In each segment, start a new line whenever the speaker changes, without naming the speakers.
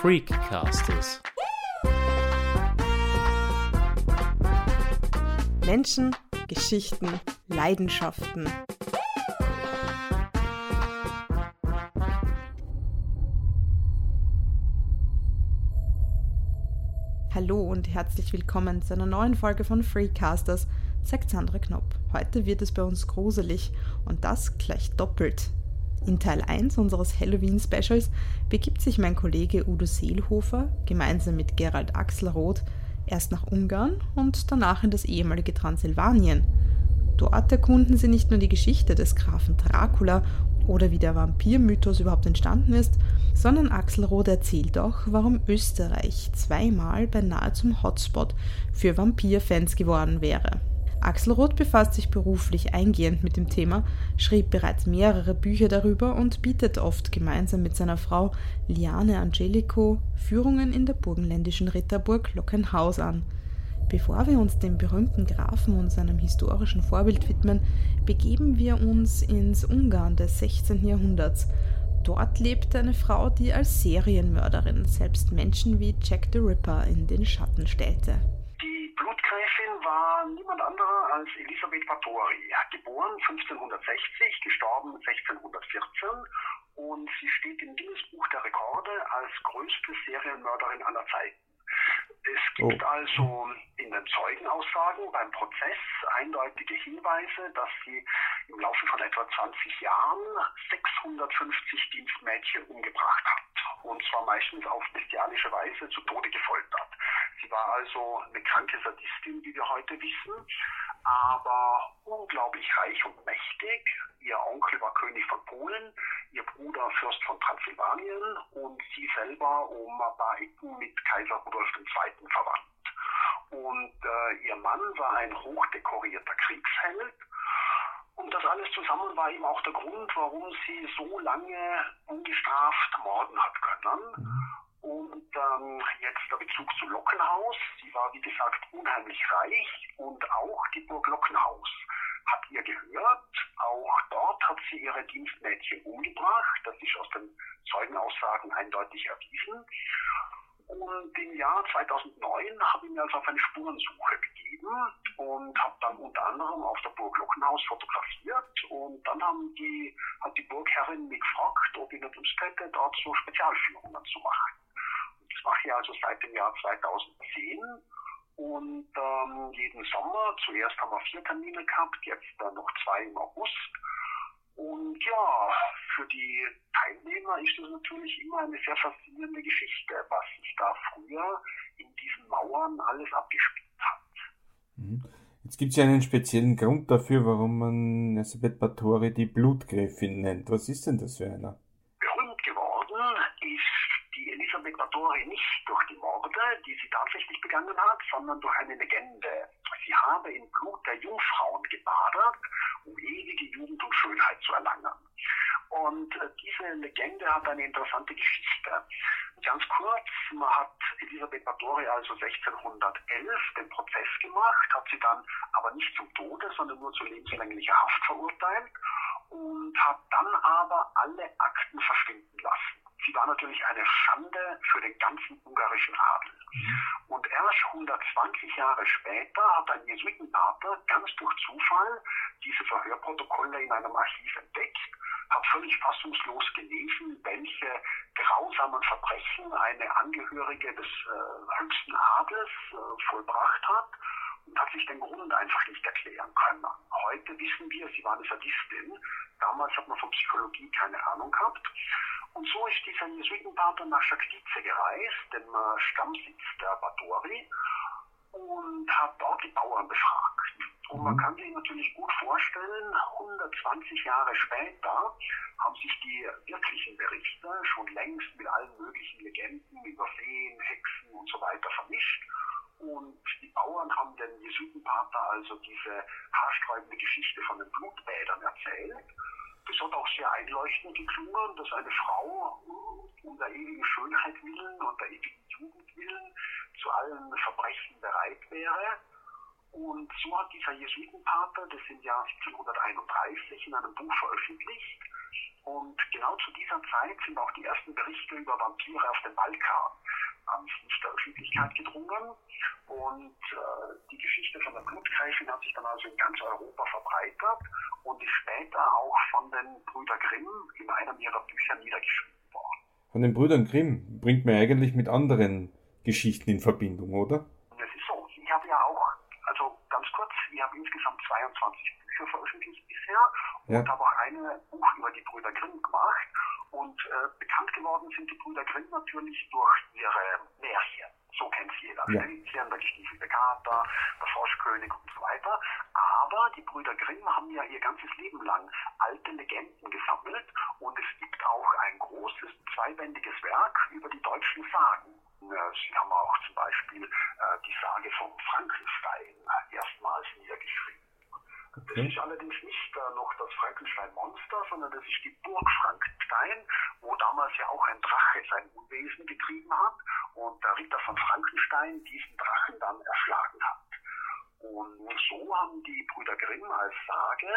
Freakcasters.
Menschen, Geschichten, Leidenschaften. Hallo und herzlich willkommen zu einer neuen Folge von Freecasters, sagt Sandra Knopp. Heute wird es bei uns gruselig und das gleich doppelt. In Teil 1 unseres Halloween-Specials begibt sich mein Kollege Udo Seelhofer gemeinsam mit Gerald Axelroth erst nach Ungarn und danach in das ehemalige Transsilvanien. Dort erkunden sie nicht nur die Geschichte des Grafen Dracula oder wie der Vampirmythos überhaupt entstanden ist, sondern Axelrod erzählt auch, warum Österreich zweimal beinahe zum Hotspot für Vampirfans geworden wäre. Axelrod befasst sich beruflich eingehend mit dem Thema, schrieb bereits mehrere Bücher darüber und bietet oft gemeinsam mit seiner Frau Liane Angelico Führungen in der burgenländischen Ritterburg Lockenhaus an. Bevor wir uns dem berühmten Grafen und seinem historischen Vorbild widmen, begeben wir uns ins Ungarn des 16. Jahrhunderts. Dort lebte eine Frau, die als Serienmörderin selbst Menschen wie Jack the Ripper in den Schatten stellte.
Die Blutgräfin war niemand anderer als Elisabeth Báthory, geboren 1560, gestorben 1614 und sie steht im Guinness-Buch der Rekorde als größte Serienmörderin aller Zeiten. Es gibt oh. also in den Zeugenaussagen beim Prozess eindeutige Hinweise, dass sie im Laufe von etwa 20 Jahren 650 Dienstmädchen umgebracht hat. Und zwar meistens auf bestialische Weise zu Tode gefoltert. Sie war also eine kranke Sadistin, wie wir heute wissen, aber unglaublich reich und mächtig. Ihr Onkel war König von Polen, ihr Bruder Fürst von Transsilvanien und sie selber um ein paar Ecken mit Kaiser Rudolf II. verwandt. Und äh, ihr Mann war ein hochdekorierter Kriegsheld. Und das alles zusammen war eben auch der Grund, warum sie so lange ungestraft morden hat können. Mhm. Und ähm, jetzt der Bezug zu Lockenhaus. Sie war, wie gesagt, unheimlich reich und auch die Burg Lockenhaus hat ihr gehört. Auch dort hat sie ihre Dienstmädchen umgebracht. Das ist aus den Zeugenaussagen eindeutig erwiesen. Und im Jahr 2009 habe ich mir also auf eine Spurensuche begeben und habe dann unter anderem auf der Burg Lockenhaus fotografiert. Und dann haben die, hat die Burgherrin mich gefragt, ob ich nicht Lust hätte, dort so Spezialführungen zu machen. Und das mache ich also seit dem Jahr 2010 und ähm, jeden Sommer, zuerst haben wir vier Termine gehabt, jetzt dann noch zwei im August. Und ja, für die Teilnehmer ist das natürlich immer eine sehr faszinierende Geschichte, was sich da früher in diesen Mauern alles abgespielt hat.
Mhm. Jetzt gibt es ja einen speziellen Grund dafür, warum man Elisabeth Báthory die Blutgräfin nennt. Was ist denn das für einer?
Berühmt geworden ist die Elisabeth Báthory nicht durch die Morde, die sie tatsächlich begangen hat, sondern durch eine Legende. Sie habe im Blut der Jungfrauen gebadet, um ewige Jugend und Schönheit zu erlangen. Und äh, diese Legende hat eine interessante Geschichte. Ganz kurz, man hat Elisabeth Báthory also 1611 den Prozess gemacht, hat sie dann aber nicht zum Tode, sondern nur zu lebenslänglicher Haft verurteilt und hat dann aber alle Akten verschwinden lassen. Sie war natürlich eine Schande für den ganzen ungarischen Adel. Mhm. Und erst 120 Jahre später hat ein Jesuitenpater ganz durch Zufall diese Verhörprotokolle in einem Archiv entdeckt, hat völlig fassungslos gelesen, welche grausamen Verbrechen eine Angehörige des äh, höchsten Adels äh, vollbracht hat und hat sich den Grund einfach nicht erklären können. Heute wissen wir, sie war eine Sadistin. Damals hat man von Psychologie keine Ahnung gehabt. Und so ist dieser Jesuitenpater nach Schaktice gereist, dem äh, Stammsitz der Batory, und hat dort die Bauern befragt. Und man mhm. kann sich natürlich gut vorstellen, 120 Jahre später haben sich die wirklichen Berichte schon längst mit allen möglichen Legenden über Feen, Hexen und so weiter vermischt. Und die Bauern haben den Jesuitenpater also diese haarsträubende Geschichte von den Blutbädern erzählt. Das hat auch sehr einleuchtend geklungen, dass eine Frau um der ewigen Schönheit willen und der ewigen Jugend willen zu allen Verbrechen bereit wäre. Und so hat dieser Jesuitenpater das im Jahr 1731 in einem Buch veröffentlicht, Und genau zu dieser Zeit sind auch die ersten Berichte über Vampire auf dem Balkan ans Licht der Öffentlichkeit gedrungen. Und äh, die Geschichte von der Blutgräfin hat sich dann also in ganz Europa verbreitert und ist später auch von den Brüdern Grimm in einem ihrer Bücher niedergeschrieben worden.
Von den Brüdern Grimm bringt man eigentlich mit anderen Geschichten in Verbindung, oder?
Es ist so. Ich habe ja auch, also ganz kurz, ich habe insgesamt 22 Bücher veröffentlicht bisher
Ja.
und habe auch eine Buch über die Brüder Grimm gemacht. Und äh, bekannt geworden sind die Brüder Grimm natürlich durch ihre Märchen. So kennt sie jeder.
Ja.
Schneewittchen, der gestiefelte Kater, der Froschkönig und so weiter. Aber die Brüder Grimm haben ja ihr ganzes Leben lang alte Legenden gesammelt und es gibt auch ein großes zweibändiges Werk über die deutschen Sagen. Äh, Sie haben auch zum Beispiel äh, die Sage vom Frankenstein erstmals niedergeschrieben. Das
Okay.
ist allerdings nicht äh, noch das Ist die Burg Frankenstein, wo damals ja auch ein Drache sein Unwesen getrieben hat und der Ritter von Frankenstein diesen Drachen dann erschlagen hat. Und so haben die Brüder Grimm als Sage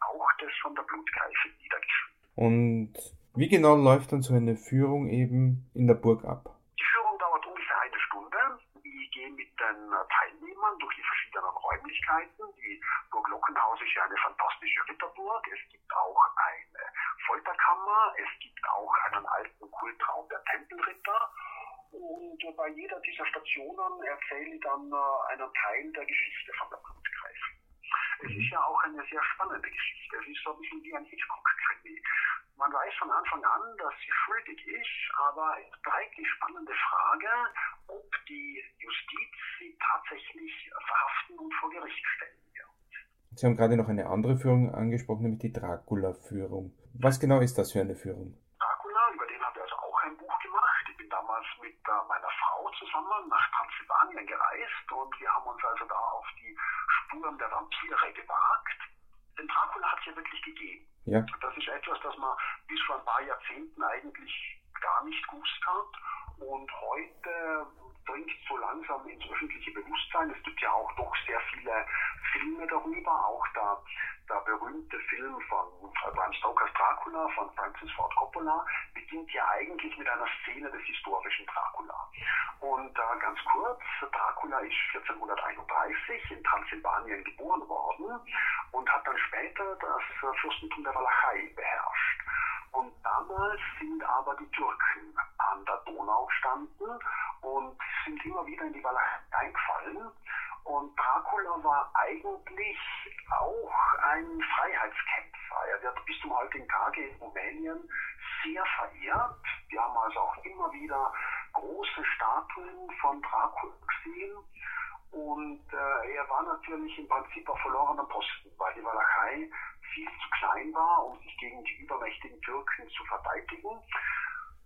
auch das von der Blutgreife niedergeschrieben.
Und wie genau läuft dann so eine Führung eben in der Burg ab?
Die Führung dauert ungefähr eine Stunde. Ich gehe mit den Teilnehmern durch die verschiedenen Räumlichkeiten. Die Burg Lockenhaus ist ja eine fantastische Ritterburg. Es gibt auch eine Folterkammer. Es gibt auch einen alten Kultraum der Tempelritter. Und bei jeder dieser Stationen erzähle ich dann äh, einen Teil der Geschichte von der Blutgreife. Es ist ja auch eine sehr spannende Geschichte. Es ist so ein bisschen wie ein Hitchcock-Krimi. Man weiß von Anfang an, dass sie schuldig ist, aber es bleibt die spannende Frage, ob die Justiz sie tatsächlich verhaften und vor Gericht stellen wird.
Sie haben gerade noch eine andere Führung angesprochen, nämlich die Dracula-Führung. Was genau ist das für eine Führung?
Dracula, über den habe ich also auch ein Buch gemacht. Ich bin damals mit äh, meiner Frau zusammen nach Transsilvanien gereist und wir haben uns also da auf die Spuren der Vampire gewagt. Den Dracula hat es ja wirklich gegeben.
Ja,
Das ist etwas, das man bis vor ein paar Jahrzehnten eigentlich gar nicht gewusst hat. Und heute dringt so langsam ins öffentliche Bewusstsein. Es gibt ja auch doch sehr viele Filme darüber. Auch der, der berühmte Film von Bram Stokers Dracula von Francis Ford Coppola beginnt ja eigentlich mit einer Szene des historischen Dracula. Und äh, ganz kurz, Dracula ist 1431 in Transsilvanien geboren worden und hat dann später das äh, Fürstentum der Walachei beherrscht. Und damals sind aber die Türken an der Donau gestanden und sind immer wieder in die Walachei eingefallen. Und Dracula war eigentlich auch ein Freiheitskämpfer. Er wird bis zum heutigen Tage in Rumänien sehr verehrt. Wir haben also auch immer wieder große Statuen von Dracula gesehen. Und äh, er war natürlich im Prinzip auf verlorenem Posten, weil die Walachei viel zu klein war, um sich gegen die übermächtigen Türken zu verteidigen.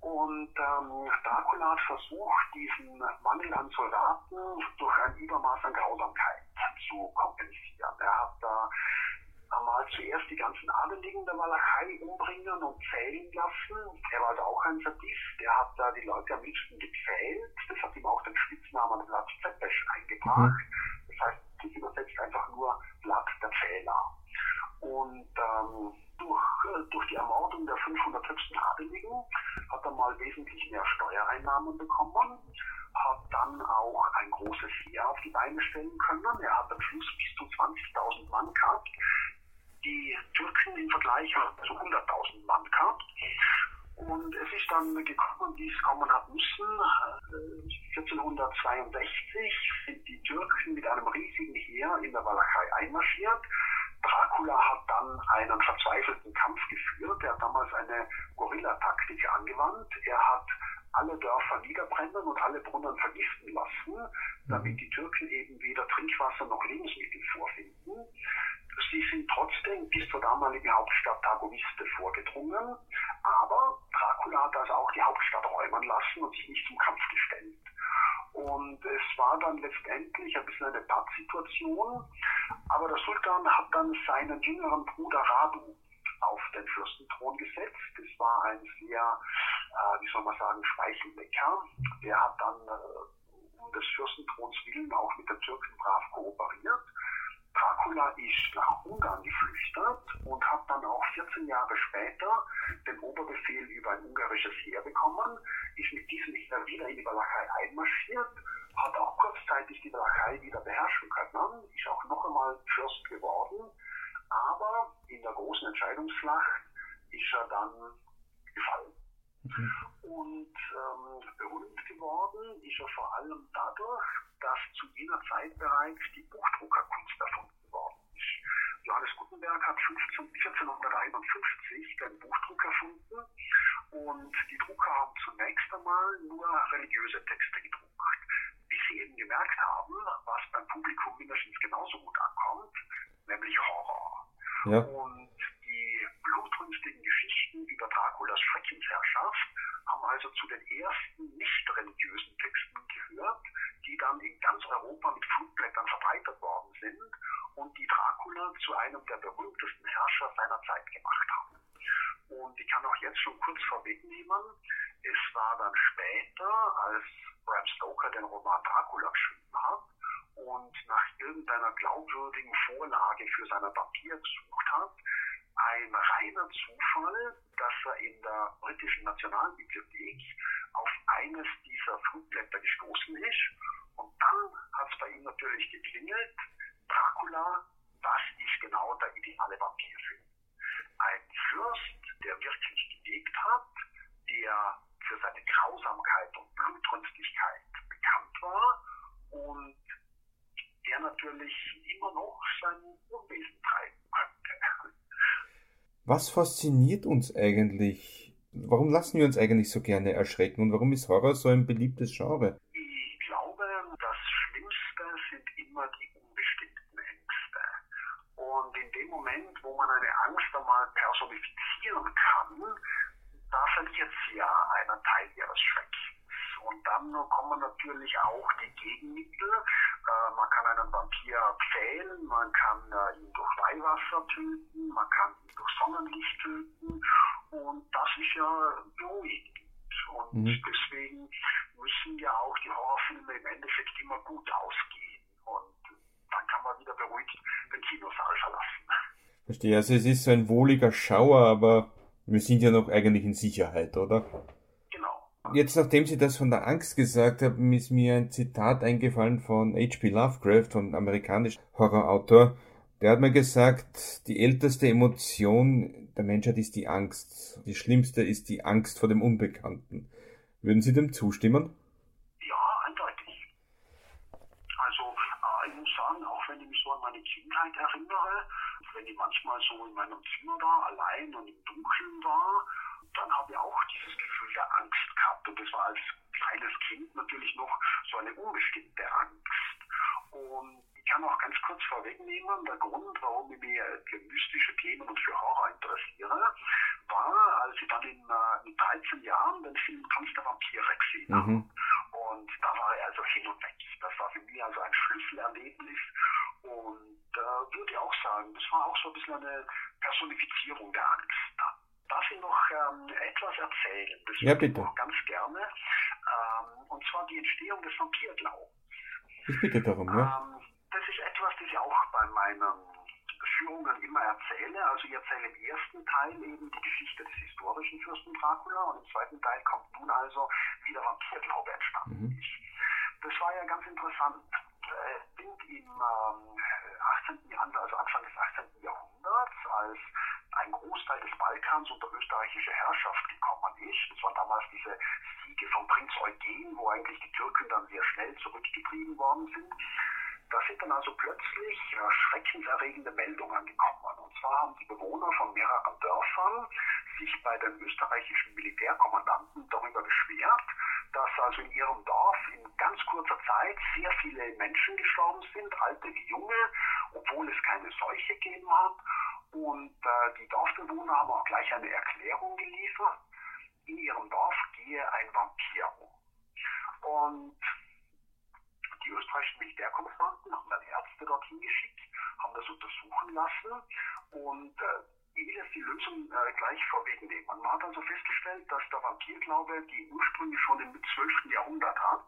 Und ähm, Dracula hat versucht, diesen Mangel an Soldaten durch ein Übermaß an Grausamkeit zu kompensieren. Er hat da einmal zuerst die ganzen Adeligen der Walachei umbringen und zählen lassen. Er war also auch ein Sadist. Er hat da die Leute am liebsten gepfählt. Das hat ihm auch den Spitznamen Vlad Zepes eingebracht. Das heißt, das übersetzt einfach nur Vlad der Pfähler. Und ähm, durch, äh, durch die Ermordung der 500 höchsten Adeligen hat er mal wesentlich mehr Steuereinnahmen bekommen, hat dann auch ein großes Heer auf die Beine stellen können. Er hat am Schluss bis zu 20.000 Mann gehabt. Die Türken im Vergleich haben zu 100.000 Mann gehabt. Und es ist dann gekommen, wie es kommen hat müssen. Äh, 1462 sind die Türken mit einem riesigen Heer in der Walachei einmarschiert. Dracula hat dann einen verzweifelten Kampf geführt. Er hat damals eine Guerillataktik angewandt. Er hat alle Dörfer niederbrennen und alle Brunnen vergiften lassen, damit die Türken eben weder Trinkwasser noch Lebensmittel vorfinden. Sie sind trotzdem bis zur damaligen Hauptstadt Targoviste vorgedrungen, aber Dracula hat also auch die Hauptstadt räumen lassen und sich nicht zum Kampf gestellt. Und es war dann letztendlich ein bisschen eine Pattsituation, aber der Sultan hat dann seinen jüngeren Bruder Radu auf den Fürstenthron gesetzt. Das war ein sehr, äh, wie soll man sagen, Speichellecker. Der hat dann äh, um des Fürstenthrons willen auch mit den Türken brav kooperiert. Dracula ist nach Ungarn geflüchtet und hat dann auch 14 Jahre später den Oberbefehl über ein ungarisches Heer bekommen, ist mit diesem Heer wieder in die Walachei einmarschiert, hat auch kurzzeitig die Walachei wieder beherrschen können, ist auch noch einmal Fürst geworden, aber in der Entscheidungsschlacht ist er dann gefallen. Mhm. Und ähm, berühmt geworden ist er vor allem dadurch, dass zu jener Zeit bereits die Buchdruckerkunst erfunden worden ist. Johannes Gutenberg hat 15, 1451 den Buchdruck erfunden und die Drucker haben zunächst einmal nur religiöse Texte gedruckt. Bis sie eben gemerkt haben, was beim Publikum mindestens genauso gut ankommt, nämlich Horror. Ja. Und die blutrünstigen Geschichten über Draculas Schreckensherrschaft haben also zu den ersten nicht religiösen Texten gehört, die dann in ganz Europa mit Flugblättern verbreitet worden sind und die Dracula zu einem der berühmtesten Herrscher seiner Zeit gemacht haben. Und ich kann auch jetzt schon kurz vorwegnehmen, es war dann später, als Bram Stoker den Roman Dracula geschrieben hat und nach irgendeiner glaubwürdigen Vorlage für seine Papier gesucht hat, ein reiner Zufall, dass er in der britischen Nationalbibliothek auf eines dieser Flugblätter gestoßen ist. Und dann hat es bei ihm natürlich geklingelt, Dracula, das ist genau der ideale Vampirfilm. Ein Fürst, der wirklich gelebt hat, der für seine Grausamkeit und Blutrünstigkeit bekannt war und der natürlich immer noch sein Unwesen treiben könnte.
Was fasziniert uns eigentlich? Warum lassen wir uns eigentlich so gerne erschrecken und warum ist Horror so ein beliebtes Genre?
Ich glaube, das Schlimmste sind immer die unbestimmten Ängste. Und in dem Moment, wo man eine Angst einmal personifizieren kann, da verliert sie ja einen Teil ihres Schreckens. Und dann kommen natürlich auch die Gegenmittel. Äh, man kann einen Vampir pfählen, man kann äh, ihn durch Weihwasser töten, man kann ihn durch Sonnenlicht töten. Und das ist ja beruhigend. Und mhm. deswegen müssen ja auch die Horrorfilme im Endeffekt immer gut ausgehen. Und dann kann man wieder beruhigt den Kinosaal verlassen.
Verstehe, also es ist so ein wohliger Schauer, aber wir sind ja noch eigentlich in Sicherheit, oder? Jetzt, nachdem Sie das von der Angst gesagt haben, ist mir ein Zitat eingefallen von H.P. Lovecraft, von amerikanischen Horrorautor. Der hat mir gesagt, die älteste Emotion der Menschheit ist die Angst. Die schlimmste ist die Angst vor dem Unbekannten. Würden Sie dem zustimmen?
Ja, eindeutig. Also, äh, ich muss sagen, auch wenn ich mich so an meine Kindheit erinnere, wenn ich manchmal so in meinem Zimmer war, allein und im Dunkeln war, dann habe ich auch dieses Gefühl der Angst gehabt. Und das war als kleines Kind natürlich noch so eine unbestimmte Angst. Und kann auch ganz kurz vorwegnehmen, der Grund, warum ich mich für mystische Themen und für Horror interessiere, war, als ich dann in, äh, mit 13 Jahren den Film Tanz der Vampire gesehen habe. Mhm. Und da war ich also hin und weg. Das war für mich also ein Schlüsselerlebnis. Und äh, würde auch sagen, das war auch so ein bisschen eine Personifizierung der Angst. Darf ich noch ähm, etwas erzählen? Das
ja, bitte.
Ich ganz gerne. Ähm, und zwar die Entstehung des Vampirglaubens.
Ich bitte darum, ja.
Ähm, etwas, das ich auch bei meinen Führungen immer erzähle. Also ich erzähle im ersten Teil eben die Geschichte des historischen Fürsten Dracula und im zweiten Teil kommt nun also, wie der Vampirglaube entstanden mhm. ist. Das war ja ganz interessant. Äh, sind im ähm, 18. Jahrhundert, also Anfang des 18. Jahrhunderts, als ein Großteil des Balkans unter österreichische Herrschaft gekommen ist. Das waren damals diese Siege von Prinz Eugen, wo eigentlich die Türken dann sehr schnell zurückgetrieben worden sind. Da sind dann also plötzlich äh, schreckenserregende Meldungen gekommen. Und zwar haben die Bewohner von mehreren Dörfern sich bei den österreichischen Militärkommandanten darüber beschwert, dass also in ihrem Dorf in ganz kurzer Zeit sehr viele Menschen gestorben sind, alte wie junge, obwohl es keine Seuche gegeben hat. Und äh, die Dorfbewohner haben auch gleich eine Erklärung geliefert. In ihrem Dorf gehe ein Vampir um. Und die österreichischen Militärkommandanten haben dann Ärzte dorthin geschickt, haben das untersuchen lassen und äh, ich will jetzt die Lösung äh, gleich vorwegnehmen. Man hat also festgestellt, dass der Vampirglaube die Ursprünge schon im 12. Jahrhundert hat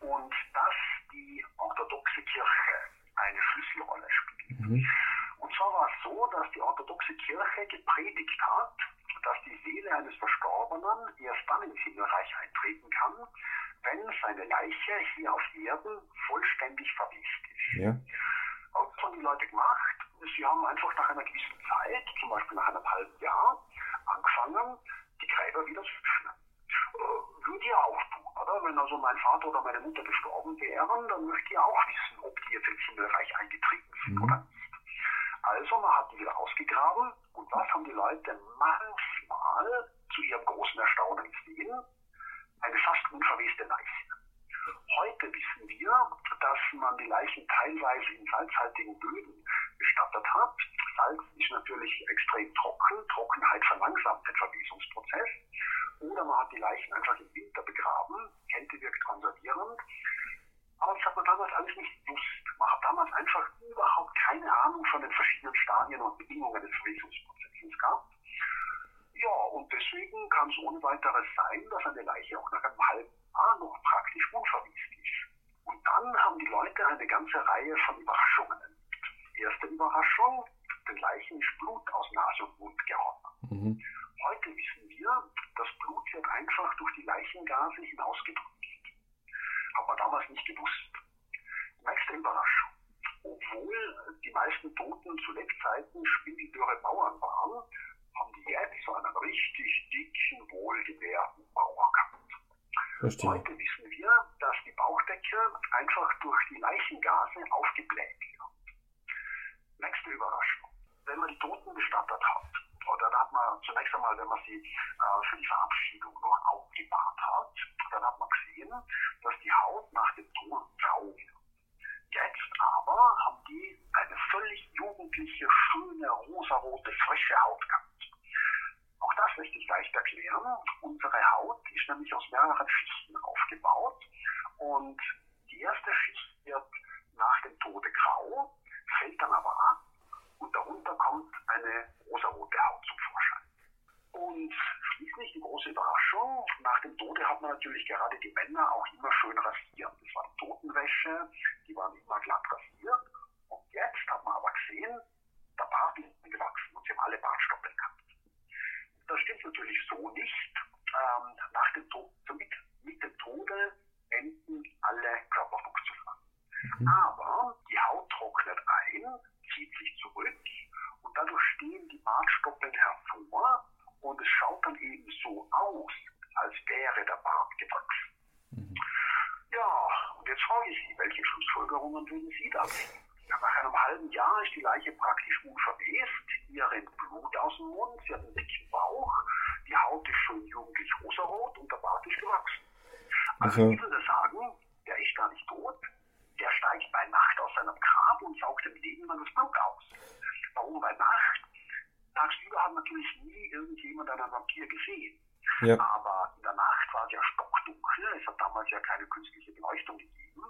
und dass die orthodoxe Kirche eine Schlüsselrolle spielt. Mhm. Und zwar war es so, dass die orthodoxe Kirche gepredigt hat, dass die Seele eines Verstorbenen erst dann ins Himmelreich eintreten kann, wenn seine Leiche hier auf Erden vollständig verwest ist. Ja. Und das haben die Leute gemacht. Sie haben einfach nach einer gewissen Zeit, zum Beispiel nach einem halben Jahr, angefangen, die Gräber wieder zu öffnen. Äh, würde ich auch tun, oder? Wenn also mein Vater oder meine Mutter gestorben wären, dann möchte ich auch wissen, ob die jetzt ins Himmelreich eingetreten sind mhm. oder nicht. Also man hat die wieder ausgegraben und was haben die Leute manchmal zu ihrem großen Erstaunen gesehen? Eine fast unverweste Leiche. Heute wissen wir, dass man die Leichen teilweise in salzhaltigen Böden bestattet hat. Salz ist natürlich extrem trocken. Trockenheit verlangsamt den Verwesungsprozess. Oder man hat die Leichen einfach im Winter begraben. Kälte wirkt konservierend. Aber das hat man damals alles nicht gewusst. Man hat damals einfach überhaupt keine Ahnung von den verschiedenen Stadien und Bedingungen des Verwesungsprozesses gehabt. Ja, und deswegen kann es ohne weiteres sein, dass eine Leiche auch nach einem halben Jahr noch praktisch unverwiest ist. Und dann haben die Leute eine ganze Reihe von Überraschungen erlebt. Erste Überraschung, den Leichen ist Blut aus Nase und Mund geronnen. Mhm. Heute wissen wir, das Blut wird einfach durch die Leichengase hinausgedrückt. Hat man damals nicht gewusst. Nächste Überraschung. Obwohl die meisten Toten zu Lebzeiten spindeldürre Bauern waren, haben die jetzt so einen richtig dicken, wohlgenährten Bauer gehabt. Verstehe. Heute wissen wir, dass die Bauchdecke einfach durch die Leichengase aufgebläht wird. Nächste Überraschung. Wenn man die Toten bestattet hat, oder dann hat man zunächst einmal, wenn man sie äh, für die Verabschiedung noch aufgebahrt hat, dann hat man gesehen, dass die Haut nach dem Tod grau wird. Jetzt aber haben die eine völlig jugendliche, schöne, rosarote, frische Haut gehabt. Auch das möchte ich leicht erklären. Unsere Haut ist nämlich aus mehreren Schichten aufgebaut und die erste Schicht wird nach dem Tode grau, fällt dann aber ab und darunter kommt eine rosarote Haut zum Vorschein. Und schließlich die große Überraschung, nach dem Tode hat man natürlich gerade die Männer auch immer schön rasiert. Das war Totenwäsche, die waren immer glatt rasiert. Und jetzt hat man aber gesehen, der Bart ist gewachsen und sie haben alle Bartstoppel gehabt. Das stimmt natürlich so nicht. Ähm, nach dem Tod, mit, mit dem Tode enden alle Körperfunktionen. Mhm. Aber die Haut trocknet ein, zieht sich zurück und dadurch stehen die Bartstoppeln hervor und es schaut dann eben so aus, als wäre der Bart gewachsen. Mhm. Ja, und jetzt frage ich Sie, welche Schlussfolgerungen würden Sie da ziehen? Nach einem halben Jahr ist die Leiche praktisch unverwest, ihr rennt Blut aus dem Mund, sie hat einen dicken Bauch, die Haut ist schon jugendlich rosarot und der Bart ist gewachsen. Würde sagen, der ist gar nicht tot, der steigt bei Nacht aus seinem Grab und saugt dem Leben das Blut aus. Warum bei Nacht? Tagsüber hat natürlich nie irgendjemand einen Vampir gesehen. Ja. Aber in der Nacht war es ja stockdunkel, es hat damals ja keine künstliche Beleuchtung gegeben.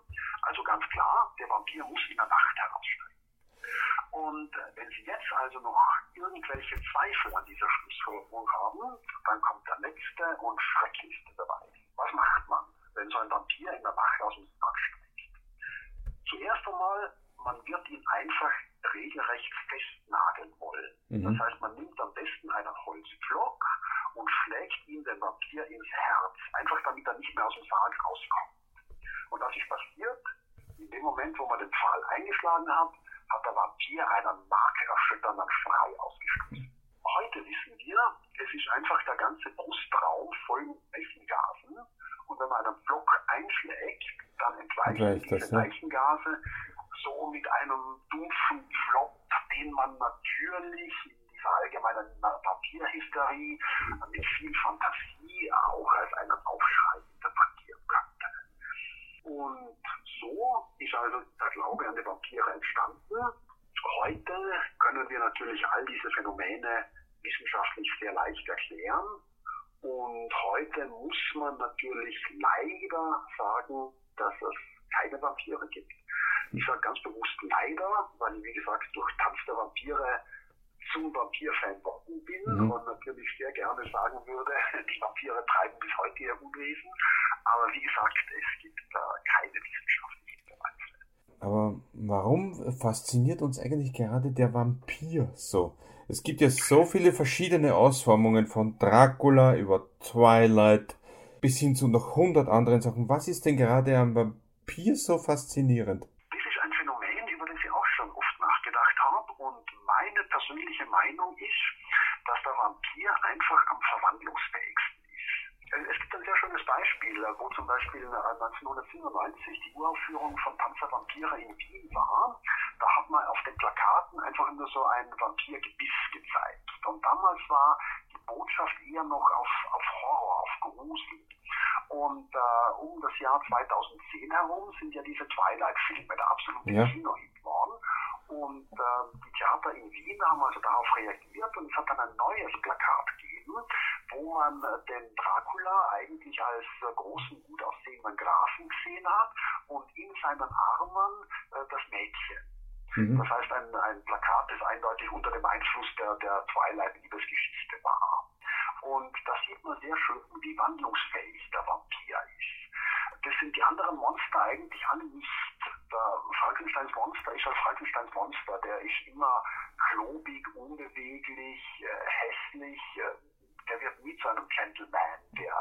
Also ganz klar, der Vampir muss in der Nacht heraussteigen. Und äh, wenn Sie jetzt also noch irgendwelche Zweifel an dieser Schlussfolgerung haben, dann kommt der letzte und schrecklichste Beweis. Was macht man, wenn so ein Vampir in der Nacht aus dem Sarg steigt? Zuerst einmal, man wird ihn einfach regelrecht festnageln wollen. Mhm. Das heißt, man nimmt am besten einen Holzpflock und schlägt ihm den Vampir ins Herz, einfach damit er nicht mehr aus dem Sarg rauskommt. Und was ist passiert? In dem Moment, wo man den Pfahl eingeschlagen hat, hat der Vampir einen markerschütternden Schrei ausgestoßen. Heute wissen wir, es ist einfach der ganze Brustraum voll mit Leichengasen. Und wenn man einen Block einschlägt, dann entweichen diese Leichengase so mit einem dumpfen Flop, den man natürlich in dieser allgemeinen Papierhysterie mit viel Fantasie auch als einen Aufschrei interpretieren könnte. Und so ist also der Glaube an die Vampire entstanden. Heute können wir natürlich all diese Phänomene wissenschaftlich sehr leicht erklären. Und heute muss man natürlich leider sagen, dass es keine Vampire gibt. Ich sage ganz bewusst leider, weil ich, wie gesagt, durch Tanz der Vampire zum Vampirfan worden bin mhm. und natürlich sehr gerne sagen würde, die Vampire treiben bis heute ihr Unwesen. Aber wie gesagt, es gibt da keine wissenschaftlichen Beweise.
Aber Warum fasziniert uns eigentlich gerade der Vampir so? Es gibt ja so viele verschiedene Ausformungen von Dracula über Twilight bis hin zu noch hundert anderen Sachen. Was ist denn gerade am Vampir so faszinierend?
Das ist ein Phänomen, über das ich auch schon oft nachgedacht habe. Und meine persönliche Meinung ist, dass der Vampir einfach am verwandlungsfähigsten es gibt ein sehr schönes Beispiel, wo zum Beispiel 1997 die Uraufführung von Panzer Vampire in Wien war. Hat man auf den Plakaten einfach nur so ein Vampirgebiss gezeigt. Und damals war die Botschaft eher noch auf, auf Horror, auf Grusel. Und äh, um das Jahr 2010 herum sind ja diese Twilight-Filme der absolute ja. Kinohit worden. Und äh, die Theater in Wien haben also darauf reagiert und es hat dann ein neues Plakat gegeben, wo man äh, den Dracula eigentlich als äh, großen, gut aussehenden Grafen gesehen hat und in seinen Armen äh, das Mädchen. Mhm. Das heißt, ein, ein Plakat, das eindeutig unter dem Einfluss der, der Twilight-Liebesgeschichte war. Und da sieht man sehr schön, wie wandlungsfähig der Vampir ist. Das sind die anderen Monster eigentlich alle nicht. Der Frankensteins Monster ist ein Frankensteins Monster. Der ist immer klobig, unbeweglich, äh, hässlich. Äh, der wird nie zu einem Gentleman, der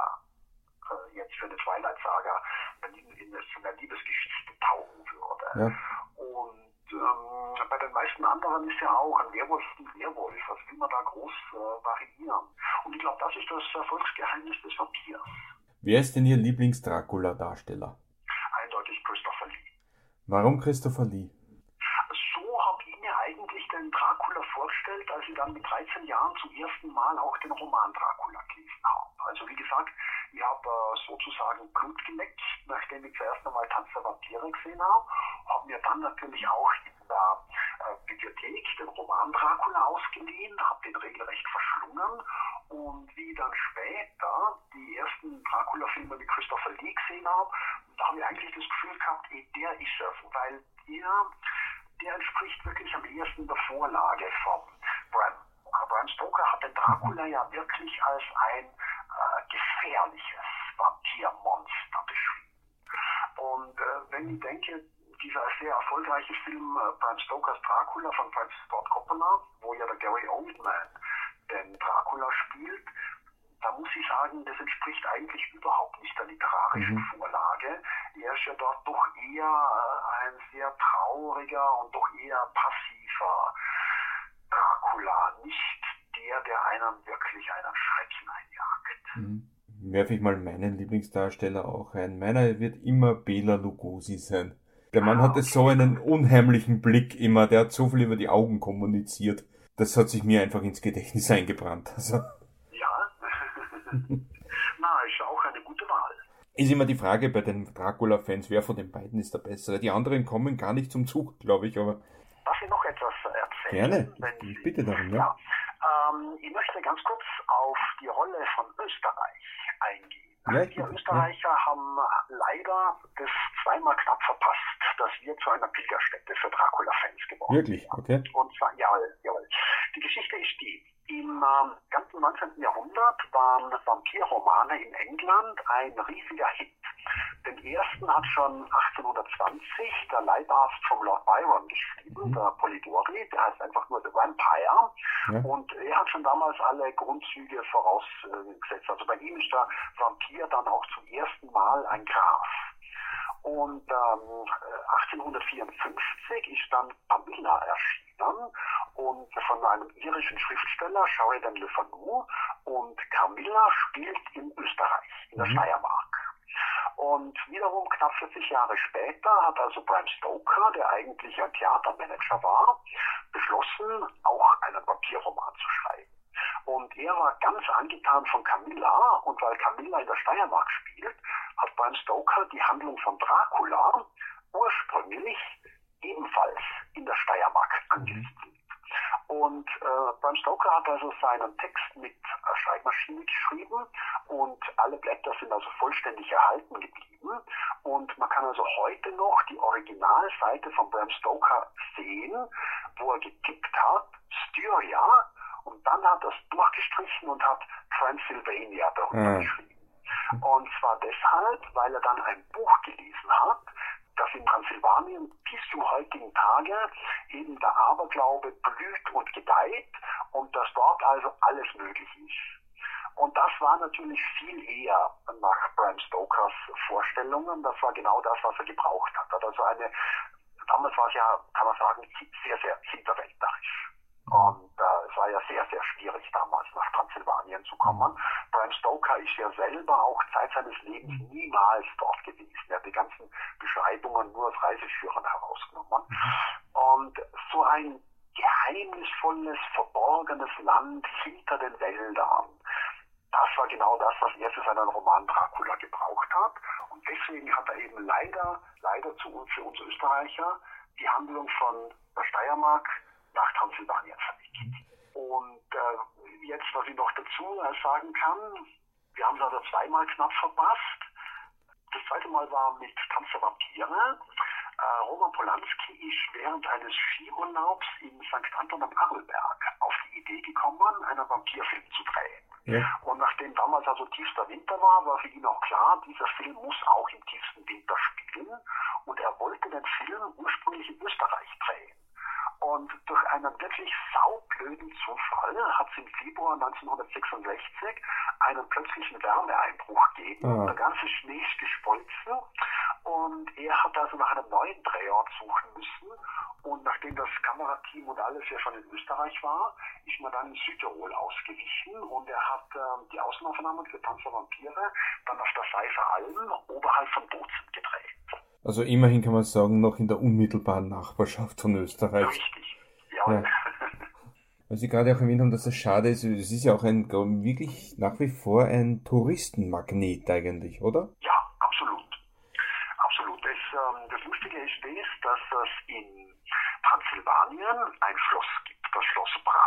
äh, jetzt für eine Twilight-Saga in, in, in eine Liebesgeschichte tauchen würde. Ja. Ähm, bei den meisten anderen ist ja auch ein Werwolf ein Werwolf. Was will man da groß äh, variieren? Und ich glaube, das ist das Erfolgsgeheimnis des Vampirs.
Wer ist denn Ihr Lieblings-Dracula-Darsteller?
Eindeutig Christopher Lee.
Warum Christopher Lee?
So habe ich mir eigentlich den Dracula vorgestellt, als ich dann mit 13 Jahren zum ersten Mal auch den Roman Dracula gelesen habe. Also wie gesagt, ich habe äh, sozusagen Blut geleckt, nachdem ich zuerst einmal Tanz der Vampire gesehen habe, habe mir dann natürlich auch Bibliothek den Roman Dracula ausgeliehen, habe den regelrecht verschlungen und wie dann später die ersten Dracula-Filme mit Christopher Lee gesehen habe, da habe ich eigentlich das Gefühl gehabt, eh, der ist es, weil der, der entspricht wirklich am ehesten der Vorlage von Bram. Bram Stoker hat den Dracula ja wirklich als ein äh, gefährliches Vampirmonster beschrieben. Und äh, wenn ich denke, dieser sehr erfolgreiche Film äh, Bram Stokers Dracula von Francis Ford Coppola, wo ja der Gary Oldman den Dracula spielt, da muss ich sagen, das entspricht eigentlich überhaupt nicht der literarischen mhm. Vorlage. Er ist ja dort doch eher äh, ein sehr trauriger und doch eher passiver Dracula, nicht der, der einem wirklich einen Schrecken einjagt.
Mhm. Werfe ich mal meinen Lieblingsdarsteller auch ein. Meiner wird immer Bela Lugosi sein. Der Mann ah, hatte so einen unheimlichen Blick immer, der hat so viel über die Augen kommuniziert. Das hat sich mir einfach ins Gedächtnis eingebrannt. Also.
Ja, na, ist auch eine gute Wahl.
Ist immer die Frage bei den Dracula-Fans, wer von den beiden ist der Bessere. Die anderen kommen gar nicht zum Zug, glaube ich, aber.
Darf ich noch etwas erzählen?
Gerne, ich bitte darum, ja.
ja. Ähm, ich möchte ganz kurz auf die Rolle von Österreich eingehen. Ja, wir Österreicher ja. haben leider das zweimal knapp verpasst, dass wir zu einer Pilgerstätte für Dracula-Fans geworden.
Wirklich? Okay.
Und zwar, jawohl, jawohl. Die Geschichte ist die, im ähm, ganzen 19. Jahrhundert waren Vampirromane in England ein riesiger Hit. Den ersten hat schon 1820 der Leibarzt vom Lord Byron geschrieben, mhm. der Polidori, der heißt einfach nur The Vampire. Ja. Und er hat schon damals alle Grundzüge vorausgesetzt. Also bei ihm ist der Vampir dann auch zum ersten Mal ein Graf. Und ähm, 1854 ist dann Pamela erschienen und von einem irischen Schriftsteller, Sheridan Le Fanu. Und Camilla spielt in Österreich, in der mhm. Steiermark. Und wiederum knapp 40 Jahre später hat also Bram Stoker, der eigentlich ein Theatermanager war, beschlossen, auch einen Vampirroman zu schreiben. Und er war ganz angetan von Camilla und weil Camilla in der Steiermark spielt, hat Bram Stoker die Handlung von Dracula ursprünglich ebenfalls in der Steiermark mhm. angesiedelt. Und äh, Bram Stoker hat also seinen Text mit äh, Schreibmaschine geschrieben und alle Blätter sind also vollständig erhalten geblieben. Und man kann also heute noch die Originalseite von Bram Stoker sehen, wo er getippt hat, Styria, und dann hat er es durchgestrichen und hat Transylvania darunter mhm. geschrieben. Und zwar deshalb, weil er dann ein Buch gelesen hat, dass in Transsilvanien bis zum heutigen Tage eben der Aberglaube blüht und gedeiht und dass dort also alles möglich ist. Und das war natürlich viel eher nach Bram Stokers Vorstellungen. Das war genau das, was er gebraucht hat. Also eine, damals war es ja, kann man sagen, sehr, sehr hinterwäldlerisch. Und äh, es war ja sehr, sehr schwierig damals nach Transsilvanien zu kommen. Bram Stoker ist ja selber auch Zeit seines Lebens niemals dort gewesen. Er hat die ganzen Beschreibungen nur als Reiseführer herausgenommen. Und so ein geheimnisvolles, verborgenes Land hinter den Wäldern, das war genau das, was er für seinen Roman Dracula gebraucht hat. Und deswegen hat er eben leider, leider zu uns, für uns Österreicher, die Handlung von der Steiermark nach Transsilvanien verlegt. Und äh, jetzt, was ich noch dazu äh, sagen kann, wir haben es also zweimal knapp verpasst. Das zweite Mal war mit Tanz der Vampire. Äh, Roman Polanski ist während eines Skiurlaubs in St. Anton am Arlberg auf die Idee gekommen, einen Vampirfilm zu drehen. Ja. Und nachdem damals also tiefster Winter war, war für ihn auch klar, dieser Film muss auch im tiefsten Winter spielen. Und er wollte den Film ursprünglich in Österreich drehen. Und durch einen wirklich saublöden Zufall hat es im Februar 1966 einen plötzlichen Wärmeeinbruch gegeben. Ah. Der ganze Schnee ist geschmolzen und er hat also nach einem neuen Drehort suchen müssen. Und nachdem das Kamerateam und alles ja schon in Österreich war, ist man dann in Südtirol ausgewichen und er hat äh, die Außenaufnahmen für Tanz der Vampire dann auf der Seifer Alm oberhalb von Bozen gedreht.
Also immerhin kann man sagen, noch in der unmittelbaren Nachbarschaft von Österreich.
Richtig, ja. ja.
Weil Sie gerade auch erwähnt haben, dass das schade ist, es ist ja auch ein, wirklich nach wie vor ein Touristenmagnet eigentlich, oder?
Ja, absolut. Absolut. Das, ähm, das Lustige ist das, dass es in Transsilvanien ein Schloss gibt, das Schloss Bran.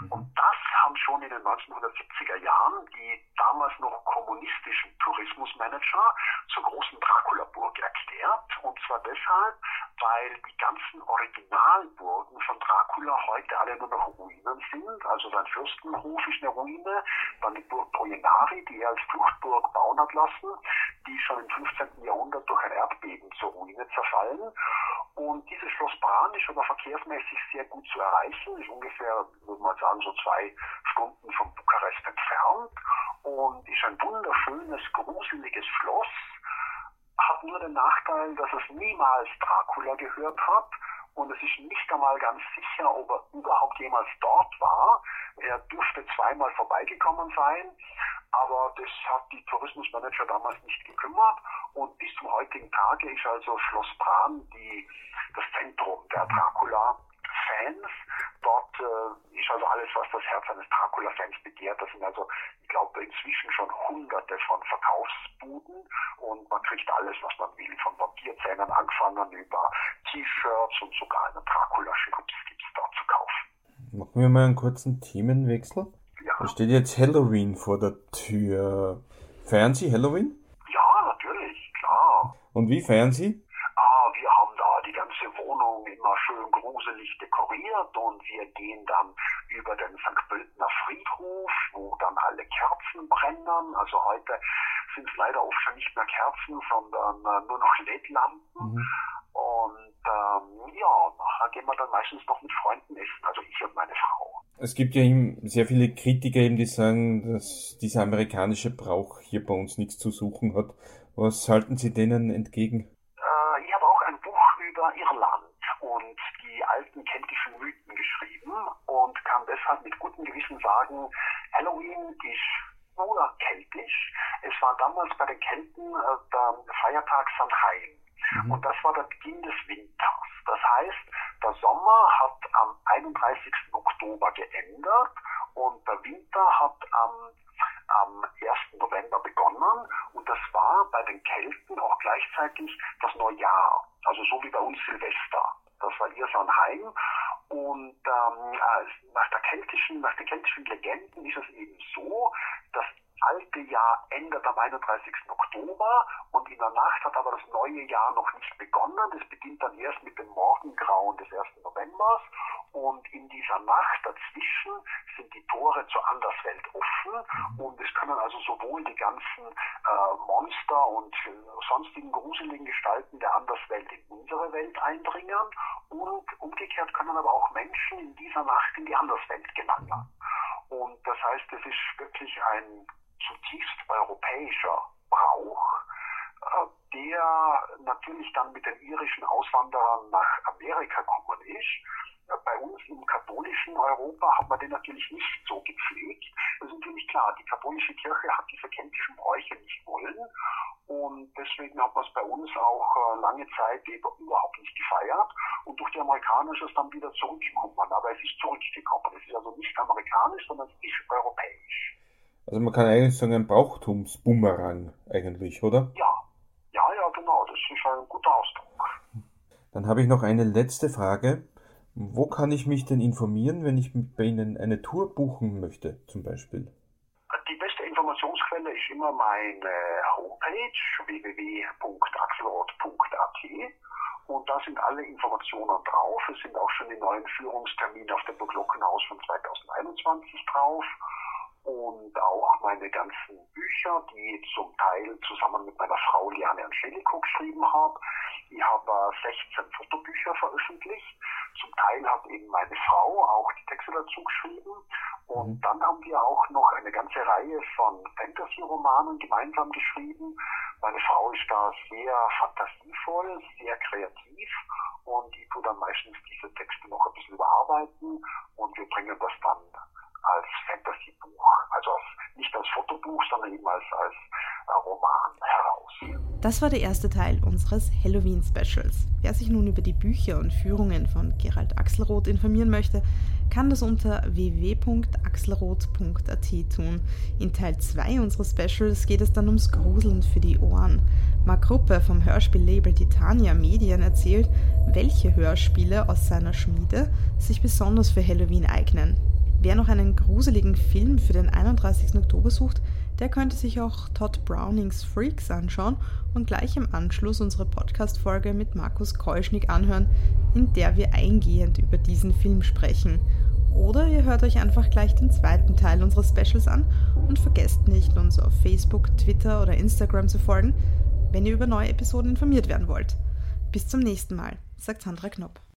Mhm. Und das haben schon in den 1970er Jahren die damals noch kommunistischen Tourismusmanager zur großen Dracula-Burg erklärt. Und zwar deshalb, weil die ganzen Originalburgen von Dracula heute alle nur noch Ruinen sind. Also sein Fürstenhof ist eine Ruine, dann die Burg Projenari, die er als Fluchtburg bauen hat lassen, die schon im 15. Jahrhundert durch ein Erdbeben zur Ruine zerfallen. Und dieses Schloss Bran ist aber verkehrsmäßig sehr gut zu erreichen, ist ungefähr, würde man sagen, so zwei Stunden von Bukarest entfernt. Und ist ein wunderschönes, gruseliges Schloss, hat nur den Nachteil, dass es niemals Dracula gehört hat und es ist nicht einmal ganz sicher, ob er überhaupt jemals dort war. Er dürfte zweimal vorbeigekommen sein, aber das hat die Tourismusmanager damals nicht gekümmert und bis zum heutigen Tage ist also Schloss Bran die, das Zentrum der Dracula-Fans. Dort äh, ist also alles, was das Herz eines Dracula-Fans begehrt. Das sind also, ich glaube, inzwischen schon hunderte von Verkaufsbuden und man kriegt alles, was man will, von Vampirzähnen angefangen über T-Shirts und sogar einen Dracula-Schnaps gibt es dort zu kaufen.
Machen wir mal einen kurzen Themenwechsel. Ja. Da steht jetzt Halloween vor der Tür. Feiern Sie Halloween?
Ja, natürlich, klar.
Und wie feiern Sie?
Ah, wir haben da die ganze Wohnung immer schön gruselig dekoriert und wir gehen dann über den St. Pöltener Friedhof, wo dann alle Kerzen brennen. Also heute sind es leider oft schon nicht mehr Kerzen, sondern äh, nur noch LED-Lampen. Mhm. Und ähm, ja, nachher gehen wir dann meistens noch mit Freunden essen, also ich und meine Frau.
Es gibt ja sehr viele Kritiker eben, die sagen, dass dieser amerikanische Brauch hier bei uns nichts zu suchen hat. Was halten Sie denen entgegen?
Äh, ich habe auch ein Buch über Irland und die alten keltischen Mythen geschrieben und kann deshalb mit gutem Gewissen sagen, Halloween ist urkeltisch. Es war damals bei den Kelten äh, der Feiertag Samhain. Mhm. Und das war der Beginn des Winters. Das heißt, der Sommer hat am 31. Oktober geändert und der Winter hat am, am 1. November begonnen und das war bei den Kelten auch gleichzeitig das Neujahr. Also so wie bei uns Silvester. Das war ihr Sonnheim. Und ähm, äh, nach, der keltischen, nach den keltischen Legenden ist es eben so, dass alte Jahr endet am 31. Oktober und in der Nacht hat aber das neue Jahr noch nicht begonnen. Das beginnt dann erst mit dem Morgengrauen des 1. Novembers und in dieser Nacht dazwischen sind die Tore zur Anderswelt offen Mhm. Und es können also sowohl die ganzen äh, Monster und äh, sonstigen gruseligen Gestalten der Anderswelt in unsere Welt eindringen und umgekehrt können aber auch Menschen in dieser Nacht in die Anderswelt gelangen. Und das heißt, es ist wirklich ein zutiefst europäischer Brauch, äh, der natürlich dann mit den irischen Auswanderern nach Amerika gekommen ist. Äh, bei uns im katholischen Europa hat man den natürlich nicht so gepflegt. Das ist natürlich klar, die katholische Kirche hat diese keltischen Bräuche nicht wollen und deswegen hat man es bei uns auch äh, lange Zeit überhaupt nicht gefeiert und durch die Amerikaner ist es dann wieder zurückgekommen. Aber es ist zurückgekommen. Es ist also nicht amerikanisch, sondern es ist europäisch.
Also man kann eigentlich sagen, ein Brauchtumsbumerang eigentlich, oder?
Ja, ja, ja, genau. Das ist ein guter Ausdruck.
Dann habe ich noch eine letzte Frage. Wo kann ich mich denn informieren, wenn ich bei Ihnen eine Tour buchen möchte, zum Beispiel?
Die beste Informationsquelle ist immer meine Homepage www.axelrod.at und da sind alle Informationen drauf. Es sind auch schon die neuen Führungstermine auf dem Glockenhaus von 2021 drauf und auch meine ganzen Bücher, die ich zum Teil zusammen mit meiner Frau Liane Angelico geschrieben habe. Ich habe 16 Fotobücher veröffentlicht. Zum Teil hat eben meine Frau auch die Texte dazu geschrieben. Und mhm. dann haben wir auch noch eine ganze Reihe von Fantasy-Romanen gemeinsam geschrieben. Meine Frau ist da sehr fantasievoll, sehr kreativ und ich tue dann meistens diese Texte noch ein bisschen überarbeiten und wir bringen das dann als Fantasy-Buch, also als, nicht als Fotobuch, sondern eben als, als äh, Roman heraus.
Das war der erste Teil unseres Halloween-Specials. Wer sich nun über die Bücher und Führungen von Gerald Axelroth informieren möchte, kann das unter www.axelroth.at tun. In Teil 2 unseres Specials geht es dann ums Gruseln für die Ohren. Mark Gruppe vom Hörspiellabel Titania Medien erzählt, welche Hörspiele aus seiner Schmiede sich besonders für Halloween eignen. Wer noch einen gruseligen Film für den 31. Oktober sucht, der könnte sich auch Todd Brownings Freaks anschauen und gleich im Anschluss unsere Podcast-Folge mit Markus Keuschnick anhören, in der wir eingehend über diesen Film sprechen. Oder ihr hört euch einfach gleich den zweiten Teil unseres Specials an und vergesst nicht, uns auf Facebook, Twitter oder Instagram zu folgen, wenn ihr über neue Episoden informiert werden wollt. Bis zum nächsten Mal, sagt Sandra Knopp.